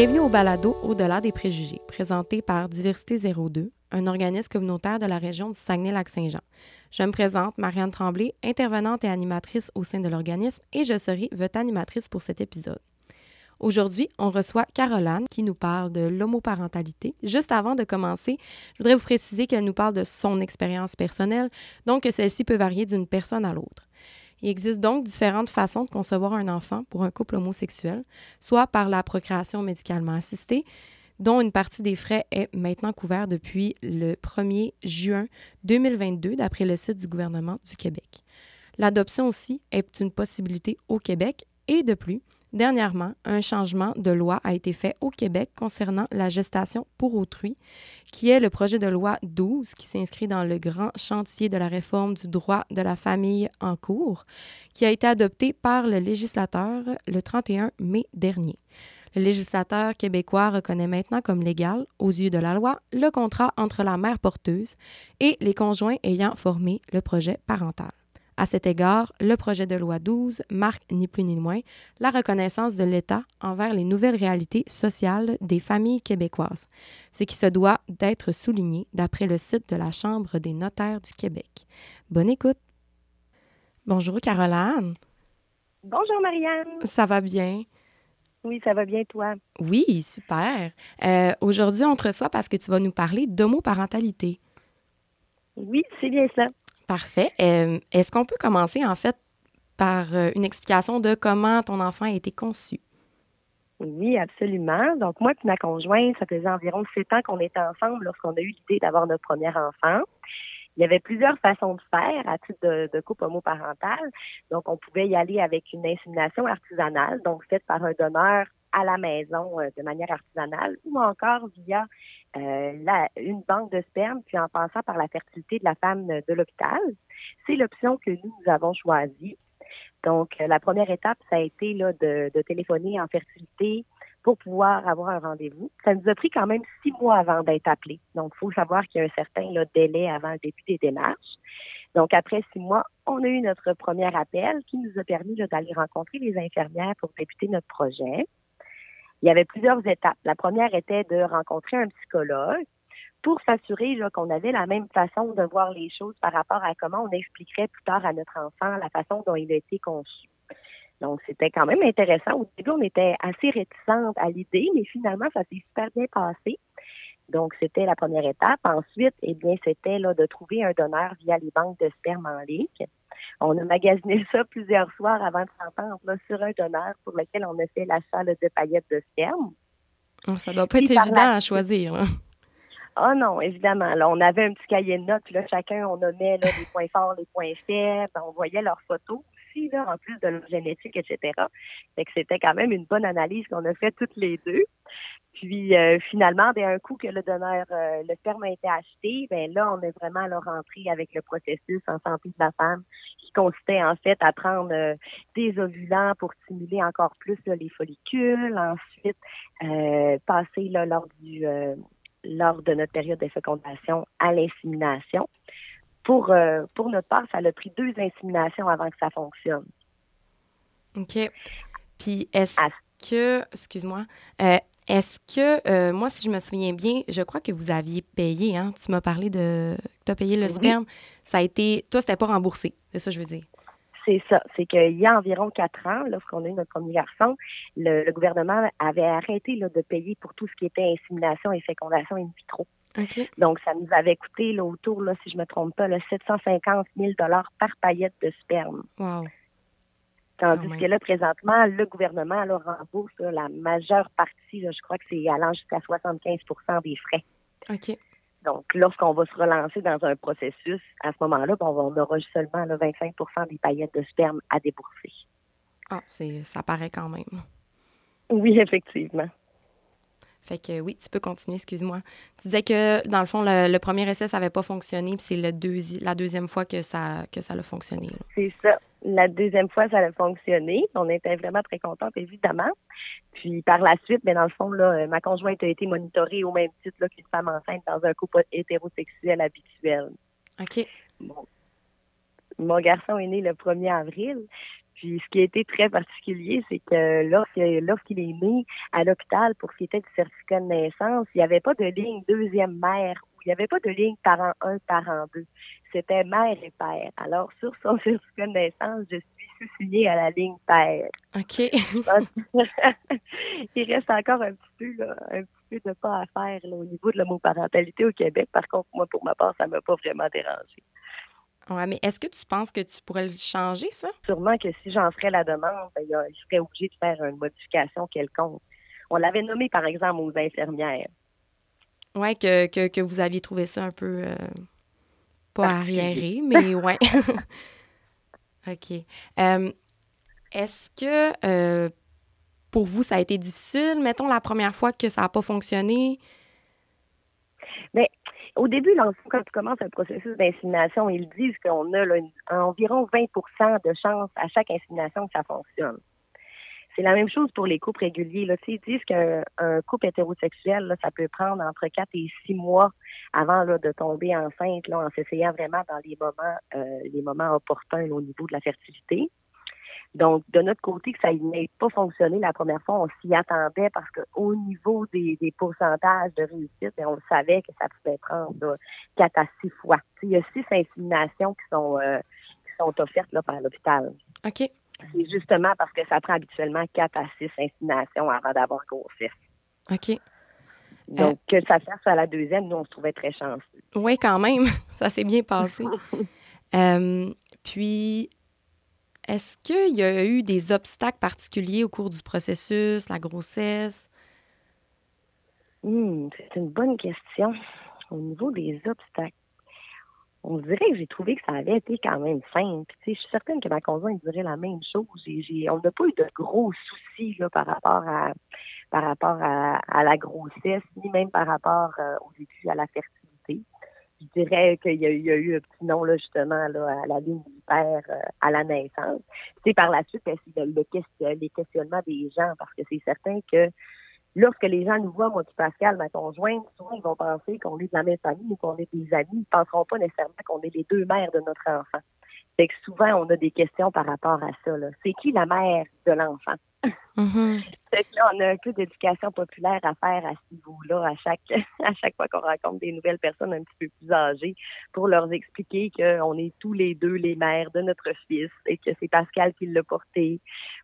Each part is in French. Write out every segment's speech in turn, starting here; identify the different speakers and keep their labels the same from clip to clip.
Speaker 1: Bienvenue au balado Au-delà des préjugés, présenté par Diversité 02, un organisme communautaire de la région du Saguenay-Lac-Saint-Jean. Je me présente, Marianne Tremblay, intervenante et animatrice au sein de l'organisme, et je serai votre animatrice pour cet épisode. Aujourd'hui, on reçoit Caroline qui nous parle de l'homoparentalité. Juste avant de commencer, je voudrais vous préciser qu'elle nous parle de son expérience personnelle, donc que celle-ci peut varier d'une personne à l'autre. Il existe donc différentes façons de concevoir un enfant pour un couple homosexuel, soit par la procréation médicalement assistée, dont une partie des frais est maintenant couverte depuis le 1er juin 2022 d'après le site du gouvernement du Québec. L'adoption aussi est une possibilité au Québec et de plus, Dernièrement, un changement de loi a été fait au Québec concernant la gestation pour autrui, qui est le projet de loi 12 qui s'inscrit dans le grand chantier de la réforme du droit de la famille en cours, qui a été adopté par le législateur le 31 mai dernier. Le législateur québécois reconnaît maintenant comme légal, aux yeux de la loi, le contrat entre la mère porteuse et les conjoints ayant formé le projet parental. À cet égard, le projet de loi 12 marque ni plus ni moins la reconnaissance de l'État envers les nouvelles réalités sociales des familles québécoises, ce qui se doit d'être souligné d'après le site de la Chambre des notaires du Québec. Bonne écoute. Bonjour Caroline.
Speaker 2: Bonjour Marianne.
Speaker 1: Ça va bien?
Speaker 2: Oui, ça va bien toi?
Speaker 1: Oui, super. Euh, Aujourd'hui, on te reçoit parce que tu vas nous parler d'homoparentalité.
Speaker 2: Oui, c'est bien ça.
Speaker 1: Parfait. Euh, Est-ce qu'on peut commencer en fait par euh, une explication de comment ton enfant a été conçu?
Speaker 2: Oui, absolument. Donc, moi et ma conjointe, ça faisait environ sept ans qu'on était ensemble lorsqu'on a eu l'idée d'avoir notre premier enfant. Il y avait plusieurs façons de faire à titre de, de couple homoparental. Donc, on pouvait y aller avec une insémination artisanale, donc faite par un donneur à la maison euh, de manière artisanale, ou encore via euh, la, une banque de sperme, puis en passant par la fertilité de la femme de l'hôpital. C'est l'option que nous, nous avons choisie. Donc, euh, la première étape, ça a été là, de, de téléphoner en fertilité pour pouvoir avoir un rendez-vous. Ça nous a pris quand même six mois avant d'être appelé. Donc, il faut savoir qu'il y a un certain là, délai avant le début des démarches. Donc, après six mois, on a eu notre premier appel qui nous a permis d'aller rencontrer les infirmières pour débuter notre projet. Il y avait plusieurs étapes. La première était de rencontrer un psychologue pour s'assurer qu'on avait la même façon de voir les choses par rapport à comment on expliquerait plus tard à notre enfant la façon dont il a été conçu. Donc, c'était quand même intéressant. Au début, on était assez réticente à l'idée, mais finalement, ça s'est super bien passé. Donc, c'était la première étape. Ensuite, eh bien, c'était là de trouver un donneur via les banques de sperme en ligne. On a magasiné ça plusieurs soirs avant de s'entendre sur un donneur pour lequel on a fait l'achat de paillettes de sperme.
Speaker 1: Oh, ça doit pas être évident à choisir.
Speaker 2: Ah oh non, évidemment. Là, on avait un petit cahier de notes, puis là, chacun, on nommait là, les points forts, les points faibles, on voyait leurs photos en plus de leur génétique, etc. Fait que c'était quand même une bonne analyse qu'on a fait toutes les deux. Puis euh, finalement, ben, un coup que le donneur, euh, le sperme a été acheté, ben là, on est vraiment là, rentré avec le processus en santé de la femme qui consistait en fait à prendre euh, des ovulants pour stimuler encore plus les follicules, ensuite passer lors du lors de notre période de fécondation à l'insémination. Pour, pour notre part, ça a pris deux inséminations avant que ça fonctionne.
Speaker 1: OK. Puis est-ce que, excuse-moi, est-ce que, euh, moi, si je me souviens bien, je crois que vous aviez payé, hein? Tu m'as parlé de. Tu as payé le sperme. Ça a été. Toi, c'était pas remboursé. C'est ça que je veux dire.
Speaker 2: C'est ça. C'est qu'il y a environ quatre ans, lorsqu'on a eu notre premier garçon, le, gouvernement avait arrêté là, de payer pour tout ce qui était insémination et fécondation in vitro. Donc, ça nous avait coûté là, autour, là, si je me trompe pas, là, 750 000 par paillette de sperme.
Speaker 1: Wow.
Speaker 2: Tandis que là, présentement, le gouvernement là, rembourse la majeure partie, je crois que c'est allant jusqu'à 75% des frais.
Speaker 1: OK.
Speaker 2: Donc, lorsqu'on va se relancer dans un processus, à ce moment-là, on aura seulement là, 25% des paillettes de sperme à débourser.
Speaker 1: Ah, ça paraît quand même.
Speaker 2: Oui, effectivement.
Speaker 1: Fait que oui, tu peux continuer, excuse-moi. Tu disais que, dans le fond, le, premier essai, ça n'avait pas fonctionné, puis c'est le la deuxième fois que ça, que ça a fonctionné.
Speaker 2: C'est ça. La deuxième fois, ça a fonctionné. On était vraiment très contente, évidemment. Puis par la suite, mais ben, dans le fond, là, ma conjointe a été monitorée au même titre qu'une femme enceinte dans un couple hétérosexuel habituel.
Speaker 1: OK.
Speaker 2: Mon garçon est né le 1er avril. Puis ce qui a été très particulier, c'est que lorsqu'il est né à l'hôpital pour ce qui était du certificat de naissance, il n'y avait pas de ligne deuxième mère il n'y avait pas de ligne parent 1, parent 2. C'était mère et père. Alors, sur son certificat de naissance, je suis sous-signée à la ligne père.
Speaker 1: OK.
Speaker 2: il reste encore un petit peu, là, un petit peu de pas à faire au niveau de l'homoparentalité au Québec. Par contre, moi, pour ma part, ça ne m'a pas vraiment dérangé.
Speaker 1: Oui, mais est-ce que tu penses que tu pourrais le changer, ça?
Speaker 2: Sûrement que si j'en ferais la demande, ben, je serais obligée de faire une modification quelconque. On l'avait nommé, par exemple, aux infirmières.
Speaker 1: Oui, que, que, que, vous aviez trouvé ça un peu euh, pas arriéré, mais ouais. OK. Euh, est-ce que euh, pour vous, ça a été difficile? Mettons la première fois que ça n'a pas fonctionné?
Speaker 2: Au début, quand tu commences un processus d'insémination, ils disent qu'on a environ 20% de chances à chaque insémination que ça fonctionne. C'est la même chose pour les couples réguliers. Là. ils disent qu'un couple hétérosexuel, ça peut prendre entre 4 et 6 mois avant de tomber enceinte en s'essayant vraiment dans les moments, euh, les moments opportuns au niveau de la fertilité. Donc, de notre côté, que ça n'ait pas fonctionné la première fois, on s'y attendait parce qu'au niveau des, pourcentages de réussite, ben, on savait que ça pouvait prendre 4 à 6 fois. il y a six inséminations qui sont, euh, qui sont offertes là, par l'hôpital.
Speaker 1: OK.
Speaker 2: C'est justement parce que ça prend habituellement 4 à 6 inséminations avant d'avoir grossesse.
Speaker 1: OK.
Speaker 2: Donc, que ça fasse à la deuxième, nous, on se trouvait très chanceux.
Speaker 1: Oui, quand même. Ça s'est bien passé. Euh, puis, est-ce qu'il y a eu des obstacles particuliers au cours du processus, la grossesse?
Speaker 2: Hmm, c'est une bonne question. Au niveau des obstacles, on dirait que j'ai trouvé que ça avait été quand même simple. je suis certaine que ma conjointe dirait la même chose. on n'a pas eu de gros soucis là, par rapport à par rapport à, la grossesse, ni même par rapport euh, au début à la fertilité. Je dirais qu'il y, a eu un petit nom là, justement là, à la ligne du père euh, à la naissance. C'est par la suite, ben, c'est le, le, les questionnements des gens, parce que c'est certain que lorsque les gens nous voient, moi et Pascal, ma conjointe, souvent ils vont penser qu'on est de la même famille ou qu'on est des amis. Ils ne penseront pas nécessairement qu'on est les deux mères de notre enfant. Fait que souvent, on a des questions par rapport à ça. C'est qui la mère de l'enfant?
Speaker 1: Mm-hmm.
Speaker 2: Fait que là, on a un peu d'éducation populaire à faire à ce niveau-là à chaque, à chaque fois qu'on rencontre des nouvelles personnes un petit peu plus âgées pour leur expliquer qu'on est tous les deux les mères de notre fils et que c'est Pascal qui l'a porté.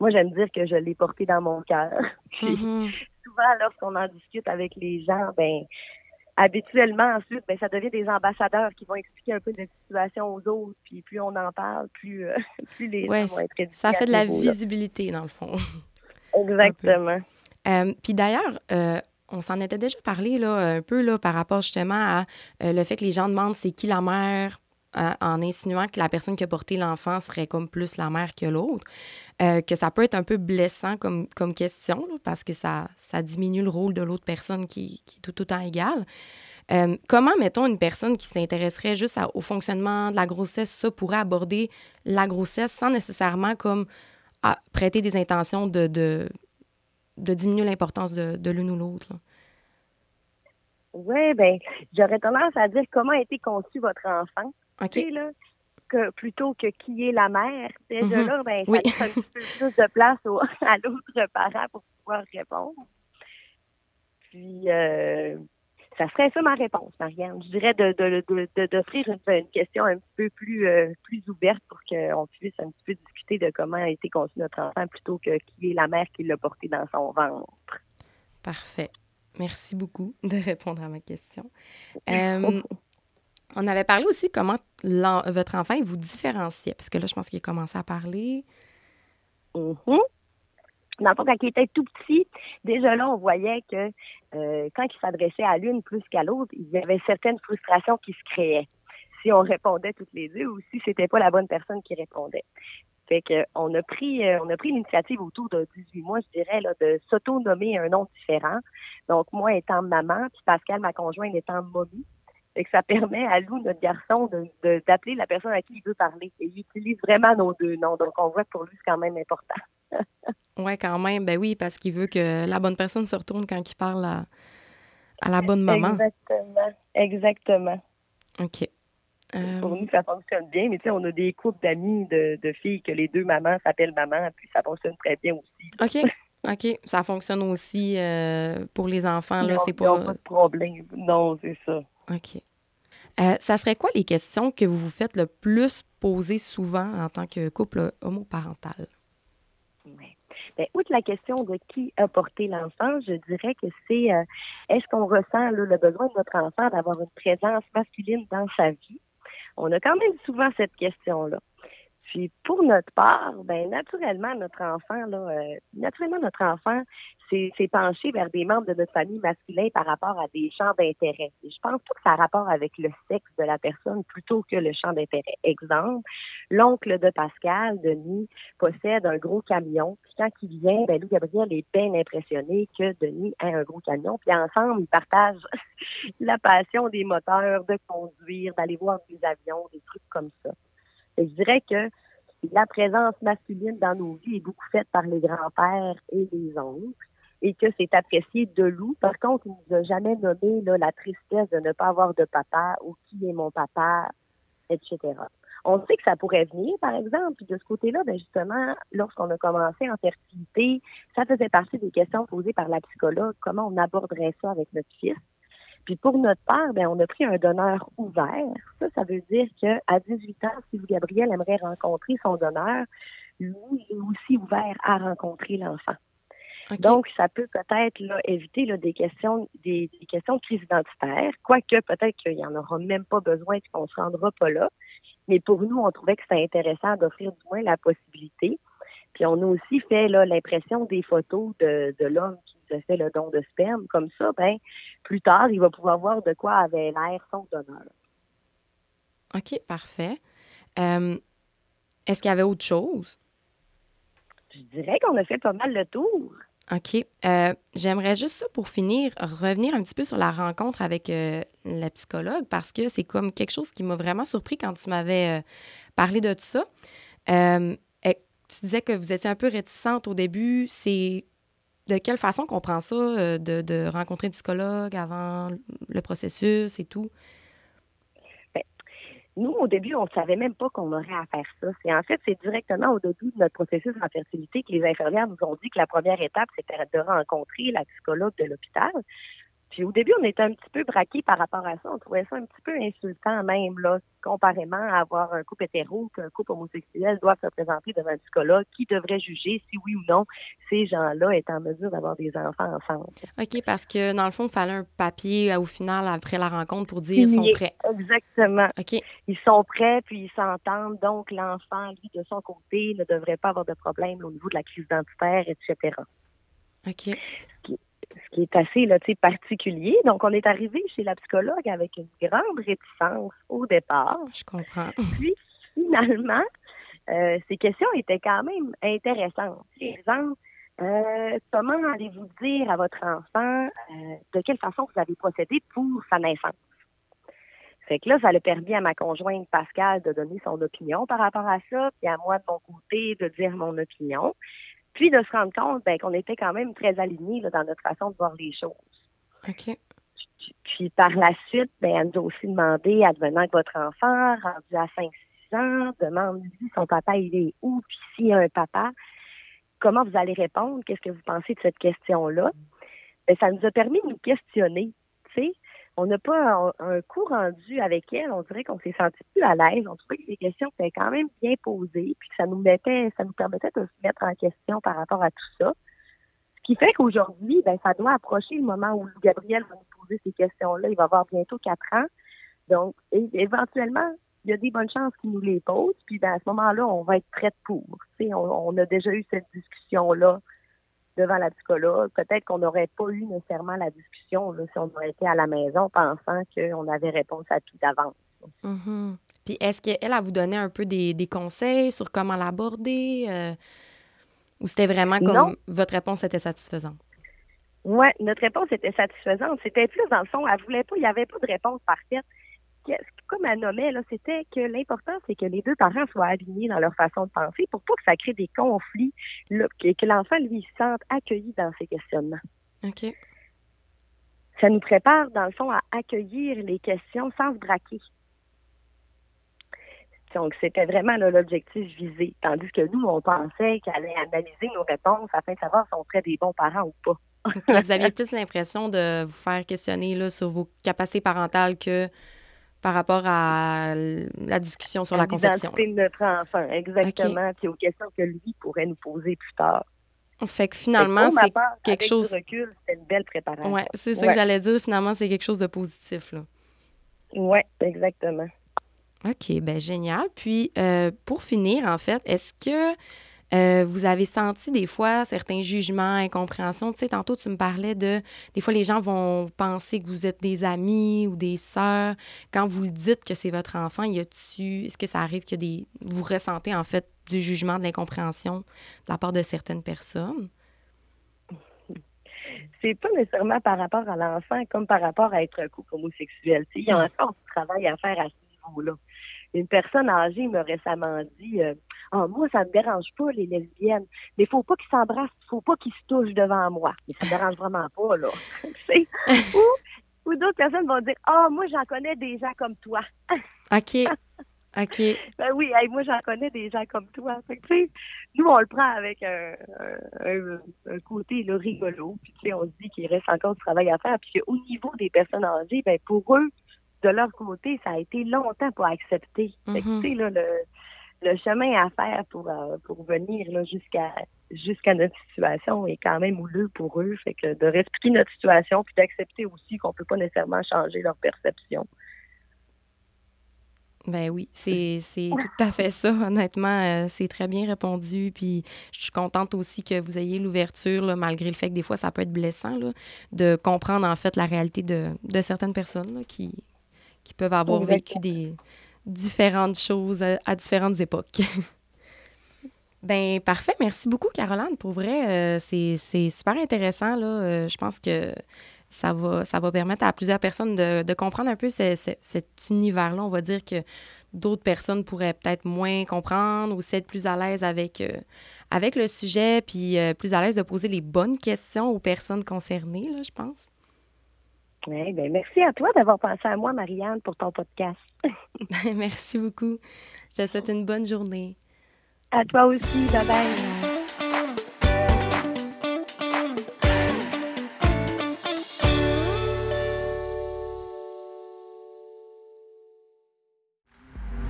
Speaker 2: Moi, j'aime dire que je l'ai porté dans mon cœur. Mm-hmm souvent, lorsqu'on en discute avec les gens, ben habituellement, ensuite, ben, ça devient des ambassadeurs qui vont expliquer un peu de la situation aux autres. Puis plus on en parle, plus, euh, plus les gens vont être
Speaker 1: Ça fait de la visibilité, dans le fond.
Speaker 2: Exactement.
Speaker 1: Euh, puis d'ailleurs, euh, on s'en était déjà parlé là, un peu là, par rapport justement à le fait que les gens demandent c'est qui la mère en insinuant que la personne qui a porté l'enfant serait comme plus la mère que l'autre, euh, que ça peut être un peu blessant comme, comme question, parce que ça, ça diminue le rôle de l'autre personne qui, qui, est tout autant égal. Euh, comment, mettons, une personne qui s'intéresserait juste au fonctionnement de la grossesse, ça pourrait aborder la grossesse sans nécessairement comme prêter des intentions de, de, de diminuer l'importance de, de l'une ou l'autre?
Speaker 2: Oui, bien, j'aurais tendance à dire comment a été conçu votre enfant. OK. Là, que, plutôt que qui est la mère. Déjà mm-hmm. là, ben, ça laisse un petit peu plus de place à l'autre parent pour pouvoir répondre. Puis, euh, ça serait ça ma réponse, Marianne. Je dirais de, de, d'offrir une, question un petit peu plus, euh, plus ouverte pour qu'on puisse un petit peu discuter de comment a été conçu notre enfant plutôt que qui est la mère qui l'a porté dans son ventre.
Speaker 1: Parfait. Merci beaucoup de répondre à ma question. Euh, on avait parlé aussi comment votre enfant vous différenciait, parce que là, je pense qu'il a commencé à parler.
Speaker 2: Mm Dans le quand il était tout petit, déjà là, on voyait que euh, quand il s'adressait à l'une plus qu'à l'autre, il y avait certaines frustrations qui se créaient si on répondait toutes les deux ou si c'était pas la bonne personne qui répondait. Fait que on a pris euh, on pris l'initiative autour de 18 mois, je dirais, là, de s'auto-nommer un nom différent. Donc moi étant maman, puis Pascal, ma conjointe, étant momie. Et que ça permet à Lou, notre garçon, de, d'appeler la personne à qui il veut parler. Et il utilise vraiment nos deux noms. Donc, on voit que pour lui, c'est quand même important.
Speaker 1: oui, quand même. Ben oui, parce qu'il veut que la bonne personne se retourne quand il parle à, la bonne maman.
Speaker 2: Exactement. Exactement.
Speaker 1: OK.
Speaker 2: Euh, Pour nous, ça fonctionne bien, mais tu sais, on a des couples d'amis de, de, filles que les deux mamans s'appellent maman, puis ça fonctionne très bien aussi.
Speaker 1: OK. OK. Ça fonctionne aussi euh, pour les enfants, là, c'est pas...
Speaker 2: pas de problème. Non, c'est ça.
Speaker 1: OK. Euh, ça serait quoi les questions que vous vous faites le plus poser souvent en tant que couple homoparental?
Speaker 2: Oui. Bien, outre la question de qui a porté l'enfant, je dirais que c'est euh, est-ce qu'on ressent le besoin de notre enfant d'avoir une présence masculine dans sa vie? On a quand même souvent cette question-là. Puis pour notre part, ben naturellement notre enfant là, euh, naturellement notre enfant s'est penché vers des membres de notre famille masculin par rapport à des champs d'intérêt. Je pense pas que ça a rapport avec le sexe de la personne plutôt que le champ d'intérêt. Exemple, l'oncle de Pascal, Denis, possède un gros camion. Puis quand il vient, ben Lou Gabriel est bien impressionné que Denis ait un gros camion. Puis ensemble, ils partagent la passion des moteurs, de conduire, d'aller voir des avions, des trucs comme ça. Je dirais que la présence masculine dans nos vies est beaucoup faite par les grands-pères et les oncles et que c'est apprécié de loup. Par contre, il ne nous a jamais nommé la tristesse de ne pas avoir de papa ou qui est mon papa, etc. On sait que ça pourrait venir, par exemple. Puis de ce côté-là, ben justement, lorsqu'on a commencé en fertilité, ça faisait partie des questions posées par la psychologue, comment on aborderait ça avec notre fils? Puis pour notre part, ben, on a pris un donneur ouvert. Ça, ça veut dire qu'à 18 ans, si vous, Gabriel, aimerait rencontrer son donneur, lui, il est aussi ouvert à rencontrer l'enfant. Donc, ça peut peut-être éviter là, des questions des, questions de crise identitaire, quoique peut-être qu'il n'y en aura même pas besoin et qu'on ne se rendra pas là. Mais pour nous, on trouvait que c'était intéressant d'offrir du moins la possibilité. Puis on a aussi fait l'impression des photos de, de l'homme a fait le don de sperme. Comme ça, ben plus tard, il va pouvoir voir de quoi avait l'air son donneur.
Speaker 1: OK, parfait. Euh, est-ce qu'il y avait autre chose?
Speaker 2: Je dirais qu'on a fait pas mal le tour.
Speaker 1: OK. Euh, j'aimerais juste ça pour finir, revenir un petit peu sur la rencontre avec euh, la psychologue parce que c'est comme quelque chose qui m'a vraiment surpris quand tu m'avais euh, parlé de tout ça. tu disais que vous étiez un peu réticente au début. C'est de quelle façon qu'on prend ça, de, de rencontrer une psychologue avant le processus et tout?
Speaker 2: Nous, au début, on ne savait même pas qu'on aurait à faire ça. C'est en fait, c'est directement au début de notre processus en fertilité que les infirmières nous ont dit que la première étape, c'était de rencontrer la psychologue de l'hôpital. Puis au début, on était un petit peu braqués par rapport à ça. On trouvait ça un petit peu insultant même, là, comparément à avoir un couple hétéro qu'un couple homosexuel doit se présenter devant un psychologue qui devrait juger si oui ou non ces gens-là est en mesure d'avoir des enfants ensemble.
Speaker 1: OK, parce que dans le fond, il fallait un papier au final après la rencontre pour dire qu'ils sont prêts.
Speaker 2: Exactement.
Speaker 1: OK.
Speaker 2: Ils sont prêts puis ils s'entendent. Donc l'enfant, lui, de son côté, ne devrait pas avoir de problème au niveau de la crise identitaire, etc.
Speaker 1: OK
Speaker 2: ce qui est assez là, particulier. Donc, on est arrivé chez la psychologue avec une grande réticence au départ.
Speaker 1: Je comprends.
Speaker 2: Puis, finalement, euh, ces questions étaient quand même intéressantes. Par exemple, euh, comment allez-vous dire à votre enfant euh, de quelle façon vous avez procédé pour sa naissance? Fait que là, ça a permis à ma conjointe Pascal de donner son opinion par rapport à ça, puis à moi de mon côté de dire mon opinion. Puis de se rendre compte ben, qu'on était quand même très alignés dans notre façon de voir les choses.
Speaker 1: OK.
Speaker 2: Puis par la suite, ben, elle nous a aussi demandé, advenant que votre enfant, rendu à 5-6 ans, demande-lui son papa, il est où, puis s'il y a un papa, comment vous allez répondre, qu'est-ce que vous pensez de cette question-là? Ben, ça nous a permis de nous questionner, tu sais, on n'a pas un, coup rendu avec elle. On dirait qu'on s'est senti plus à l'aise. On trouvait que les questions étaient quand même bien posées, puis que ça nous mettait, ça nous permettait de se mettre en question par rapport à tout ça. Ce qui fait qu'aujourd'hui, ben, ça doit approcher le moment où Gabriel va nous poser ces questions-là. Il va avoir bientôt quatre ans. Donc, éventuellement, il y a des bonnes chances qu'il nous les pose. Puis ben, à ce moment-là, on va être prêt pour. On, on a déjà eu cette discussion-là devant la psychologue. Peut-être qu'on n'aurait pas eu nécessairement la discussion si on aurait été à la maison pensant qu'on avait réponse à tout d'avance.
Speaker 1: Mm-hmm. Puis est-ce qu'elle a vous donné un peu des, conseils sur comment l'aborder? Euh, ou c'était vraiment comme votre réponse était satisfaisante?
Speaker 2: Oui, notre réponse était satisfaisante. C'était plus dans le fond, elle voulait pas, il n'y avait pas de réponse parfaite comme elle nommait, là, c'était que l'important, c'est que les deux parents soient alignés dans leur façon de penser pour pas que ça crée des conflits, et que l'enfant, lui, se sente accueilli dans ses questionnements.
Speaker 1: OK.
Speaker 2: Ça nous prépare, dans le fond, à accueillir les questions sans se braquer. Donc, c'était vraiment l'objectif visé. Tandis que nous, on pensait qu'elle allait analyser nos réponses afin de savoir si on serait des bons parents ou pas.
Speaker 1: vous aviez plus l'impression de vous faire questionner là, sur vos capacités parentales que par rapport à la discussion sur la, conception.
Speaker 2: de notre enfant, exactement, puis aux questions que lui pourrait nous poser plus tard.
Speaker 1: Fait que finalement, c'est quelque chose.
Speaker 2: recul, c'est une belle préparation.
Speaker 1: Oui, c'est ça que j'allais dire. Finalement, c'est quelque chose de positif. Là.
Speaker 2: Oui, exactement.
Speaker 1: OK, ben génial. Puis, euh, pour finir, en fait, est-ce que euh, vous avez senti des fois certains jugements, incompréhensions? Tu sais, tantôt, tu me parlais de... Des fois, les gens vont penser que vous êtes des amis ou des sœurs. Quand vous dites que c'est votre enfant, y a-tu... Est-ce que ça arrive que des... vous ressentez, en fait, du jugement, de l'incompréhension de la part de certaines personnes?
Speaker 2: c'est pas nécessairement par rapport à l'enfant comme par rapport à être un couple homosexuel. il y a encore du travail à faire à ce niveau-là. Une personne âgée m'a récemment dit euh, ah, moi, ça me dérange pas, les lesbiennes. Mais faut pas qu'ils s'embrassent, faut pas qu'ils se touchent devant moi. Mais ça me dérange vraiment pas, là. ou, ou d'autres personnes vont dire Ah, moi, j'en connais des gens comme toi.
Speaker 1: OK. OK.
Speaker 2: Ben oui, moi j'en connais des gens comme toi. nous, on le prend avec un, côté rigolo. Puis on se dit qu'il reste encore du travail à faire. Puis au niveau des personnes âgées, ben pour eux, de leur côté, ça a été longtemps pour accepter. Là, le, le chemin à faire pour, euh, pour venir jusqu'à jusqu'à notre situation est quand même houleux pour eux. Fait que de respecter notre situation puis d'accepter aussi qu'on peut pas nécessairement changer leur perception.
Speaker 1: Ben oui, c'est tout à fait ça. Honnêtement, euh, c'est très bien répondu. Puis je suis contente aussi que vous ayez l'ouverture, malgré le fait que des fois, ça peut être blessant, là, de comprendre en fait la réalité de, de certaines personnes qui, qui peuvent avoir vécu des différentes choses à, différentes époques. ben parfait. Merci beaucoup, Caroline. Pour vrai, euh, c'est super intéressant. Là. Euh, je pense que ça va, ça va permettre à plusieurs personnes de, comprendre un peu cet univers-là. On va dire que d'autres personnes pourraient peut-être moins comprendre ou être plus à l'aise avec, euh, avec le sujet, puis euh, plus à l'aise de poser les bonnes questions aux personnes concernées, là, je pense.
Speaker 2: Bien, merci à toi d'avoir pensé à moi, Marianne, pour ton podcast.
Speaker 1: merci beaucoup. Je te souhaite une bonne journée.
Speaker 2: À toi aussi. Bye bye.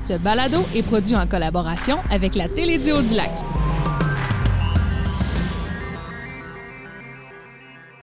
Speaker 3: Ce balado est produit en collaboration avec la Télédio du Lac.